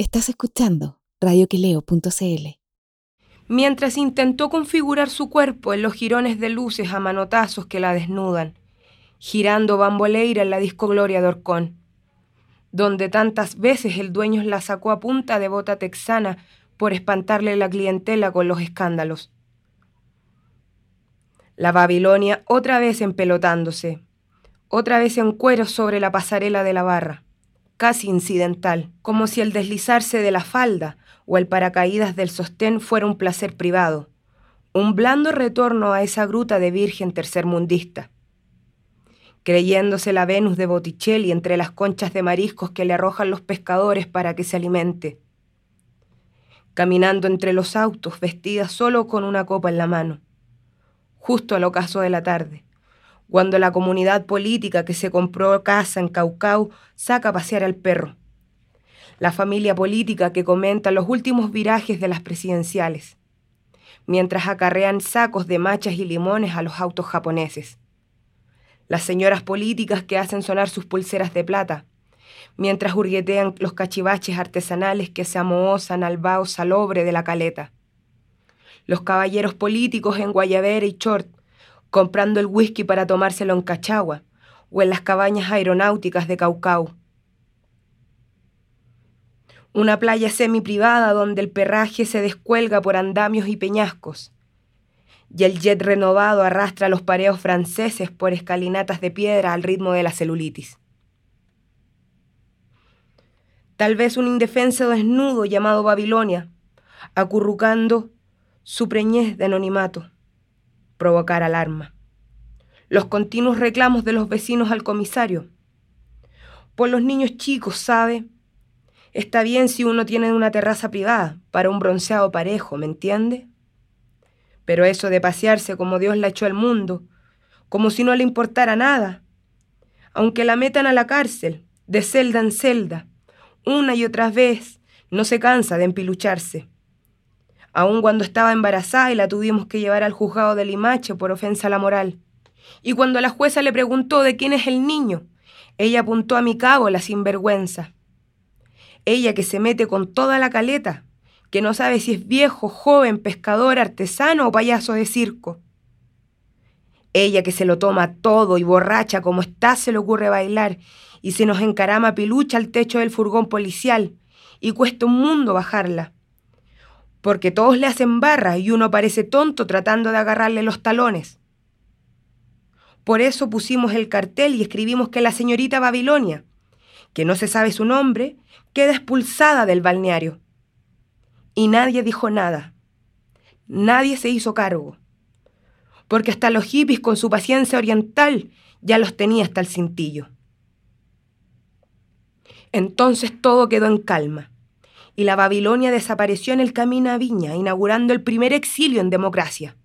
Estás escuchando radioquileo.cl. Mientras intentó configurar su cuerpo en los jirones de luces a manotazos que la desnudan, girando bamboleira en la disco Gloria de Orcón, donde tantas veces el dueño la sacó a punta de bota texana por espantarle la clientela con los escándalos. La Babilonia otra vez empelotándose, otra vez en cuero sobre la pasarela de la barra, casi incidental, como si el deslizarse de la falda o el paracaídas del sostén fuera un placer privado, un blando retorno a esa gruta de virgen tercermundista. Creyéndose la Venus de Botticelli entre las conchas de mariscos que le arrojan los pescadores para que se alimente. Caminando entre los autos, vestida solo con una copa en la mano, justo al ocaso de la tarde cuando la comunidad política que se compró casa en Caucau saca a pasear al perro. La familia política que comenta los últimos virajes de las presidenciales, mientras acarrean sacos de machas y limones a los autos japoneses. Las señoras políticas que hacen sonar sus pulseras de plata, mientras hurguetean los cachivaches artesanales que se amohozan al vaho salobre de la caleta. Los caballeros políticos en guayabera y short, comprando el whisky para tomárselo en Cachagua o en las cabañas aeronáuticas de Caucau. Una playa semi-privada donde el perraje se descuelga por andamios y peñascos, y el jet renovado arrastra los pareos franceses por escalinatas de piedra al ritmo de la celulitis. Tal vez un indefenso desnudo llamado Babilonia, acurrucando su preñez de anonimato provocar alarma. Los continuos reclamos de los vecinos al comisario. Por los niños chicos, ¿sabe? Está bien si uno tiene una terraza privada para un bronceado parejo, ¿me entiende? Pero eso de pasearse como Dios la echó al mundo, como si no le importara nada, aunque la metan a la cárcel, de celda en celda, una y otra vez, no se cansa de empilucharse aun cuando estaba embarazada y la tuvimos que llevar al juzgado de Limache por ofensa a la moral. Y cuando la jueza le preguntó de quién es el niño, ella apuntó a mi cabo la sinvergüenza. Ella que se mete con toda la caleta, que no sabe si es viejo, joven, pescador, artesano o payaso de circo. Ella que se lo toma todo y borracha como está se le ocurre bailar y se nos encarama pilucha al techo del furgón policial y cuesta un mundo bajarla porque todos le hacen barra y uno parece tonto tratando de agarrarle los talones. Por eso pusimos el cartel y escribimos que la señorita Babilonia, que no se sabe su nombre, queda expulsada del balneario. Y nadie dijo nada. Nadie se hizo cargo. Porque hasta los hippies con su paciencia oriental ya los tenía hasta el cintillo. Entonces todo quedó en calma y la Babilonia desapareció en el camino a Viña, inaugurando el primer exilio en democracia.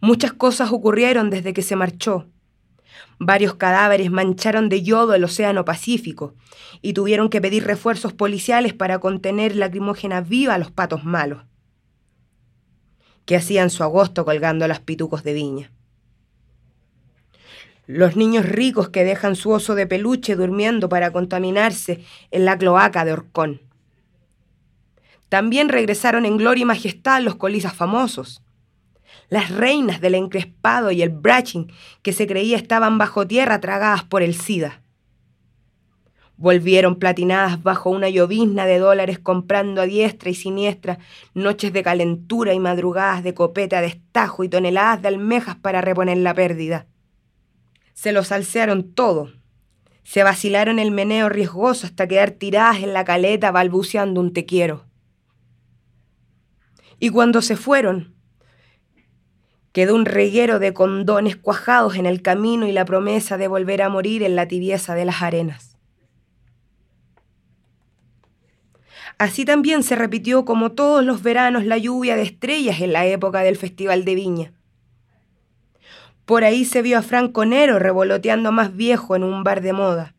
Muchas cosas ocurrieron desde que se marchó. Varios cadáveres mancharon de yodo el Océano Pacífico y tuvieron que pedir refuerzos policiales para contener lacrimógena viva a los patos malos, que hacían su agosto colgando las pitucos de viña. Los niños ricos que dejan su oso de peluche durmiendo para contaminarse en la cloaca de Orcón. También regresaron en gloria y majestad los colisas famosos. Las reinas del encrespado y el braching que se creía estaban bajo tierra tragadas por el SIDA. Volvieron platinadas bajo una llovizna de dólares comprando a diestra y siniestra noches de calentura y madrugadas de copeta de estajo y toneladas de almejas para reponer la pérdida. Se lo salsearon todo. Se vacilaron el meneo riesgoso hasta quedar tiradas en la caleta balbuceando un te quiero. Y cuando se fueron, quedó un reguero de condones cuajados en el camino y la promesa de volver a morir en la tibieza de las arenas. Así también se repitió como todos los veranos la lluvia de estrellas en la época del Festival de Viña. Por ahí se vio a Franco Nero revoloteando más viejo en un bar de moda.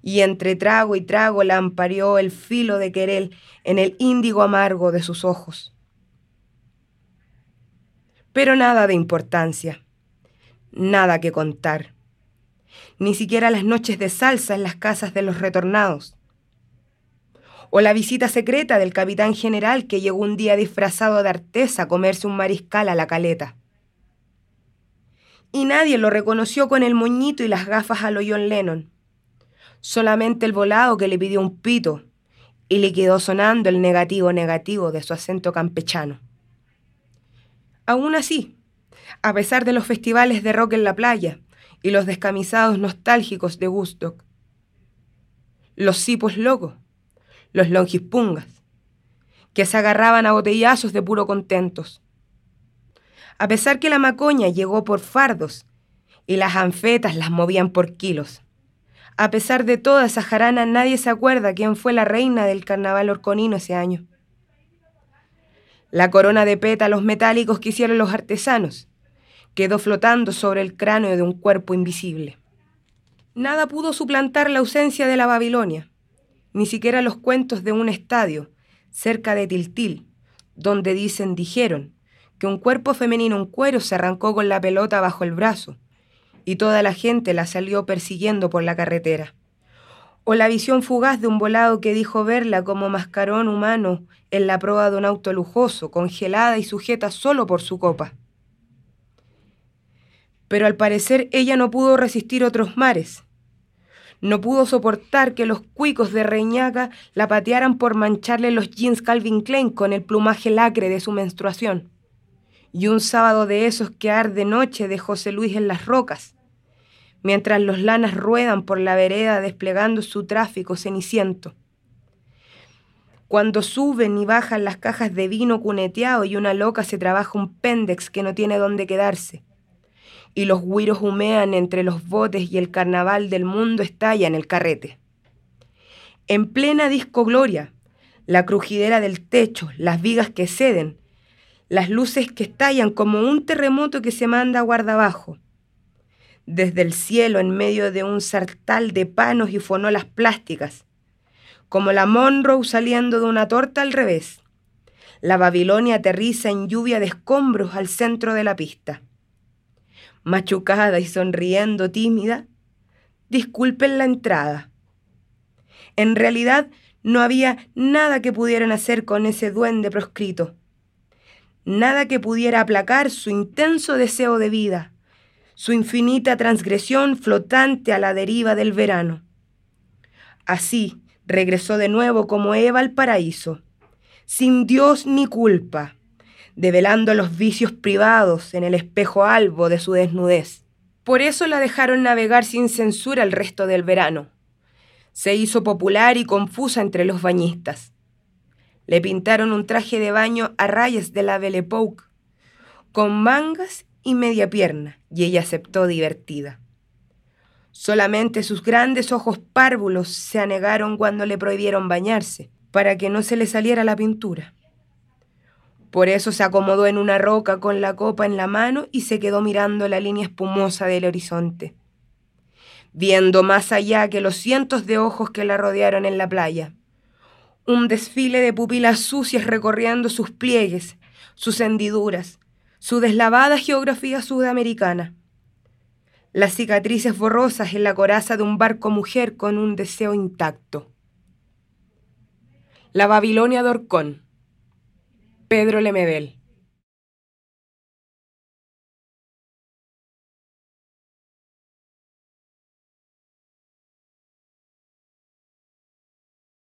Y entre trago y trago lampareó el filo de querel en el índigo amargo de sus ojos. Pero nada de importancia, nada que contar. Ni siquiera las noches de salsa en las casas de los retornados. o la visita secreta del capitán general que llegó un día disfrazado de artesa a comerse un mariscal a la caleta. Y nadie lo reconoció con el moñito y las gafas a lo John Lennon. Solamente el volado que le pidió un pito y le quedó sonando el negativo negativo de su acento campechano. Aún así, a pesar de los festivales de rock en la playa y los descamisados nostálgicos de Woodstock, los cipos locos, los longispungas, que se agarraban a botellazos de puro contentos. A pesar que la macoña llegó por fardos y las anfetas las movían por kilos. A pesar de toda esa jarana, nadie se acuerda quién fue la reina del carnaval orconino ese año. La corona de pétalos metálicos que hicieron los artesanos quedó flotando sobre el cráneo de un cuerpo invisible. Nada pudo suplantar la ausencia de la Babilonia, ni siquiera los cuentos de un estadio cerca de Tiltil, donde dicen, dijeron, que un cuerpo femenino en cuero se arrancó con la pelota bajo el brazo y toda la gente la salió persiguiendo por la carretera. O la visión fugaz de un volado que dijo verla como mascarón humano en la proa de un auto lujoso, congelada y sujeta solo por su copa. Pero al parecer ella no pudo resistir otros mares. No pudo soportar que los cuicos de Reñaca la patearan por mancharle los jeans Calvin Klein con el plumaje lacre de su menstruación y un sábado de esos que arde noche de José Luis en las rocas, mientras los lanas ruedan por la vereda desplegando su tráfico ceniciento. Cuando suben y bajan las cajas de vino cuneteado y una loca se trabaja un péndex que no tiene dónde quedarse, y los guiros humean entre los botes y el carnaval del mundo estalla en el carrete. En plena disco gloria, la crujidera del techo, las vigas que ceden, las luces que estallan como un terremoto que se manda guarda abajo. Desde el cielo, en medio de un sartal de panos y fonolas plásticas, como la Monroe saliendo de una torta al revés. La Babilonia aterriza en lluvia de escombros al centro de la pista. Machucada y sonriendo tímida, disculpen la entrada. En realidad no había nada que pudieran hacer con ese duende proscrito nada que pudiera aplacar su intenso deseo de vida, su infinita transgresión flotante a la deriva del verano. Así regresó de nuevo como Eva al paraíso, sin Dios ni culpa, develando los vicios privados en el espejo albo de su desnudez. Por eso la dejaron navegar sin censura el resto del verano. Se hizo popular y confusa entre los bañistas. Le pintaron un traje de baño a rayas de la Belle Époque, con mangas y media pierna, y ella aceptó divertida. Solamente sus grandes ojos párvulos se anegaron cuando le prohibieron bañarse, para que no se le saliera la pintura. Por eso se acomodó en una roca con la copa en la mano y se quedó mirando la línea espumosa del horizonte, viendo más allá que los cientos de ojos que la rodearon en la playa un desfile de pupilas sucias recorriendo sus pliegues, sus hendiduras, su deslavada geografía sudamericana. Las cicatrices borrosas en la coraza de un barco mujer con un deseo intacto. La Babilonia de Orcón. Pedro Lemebel.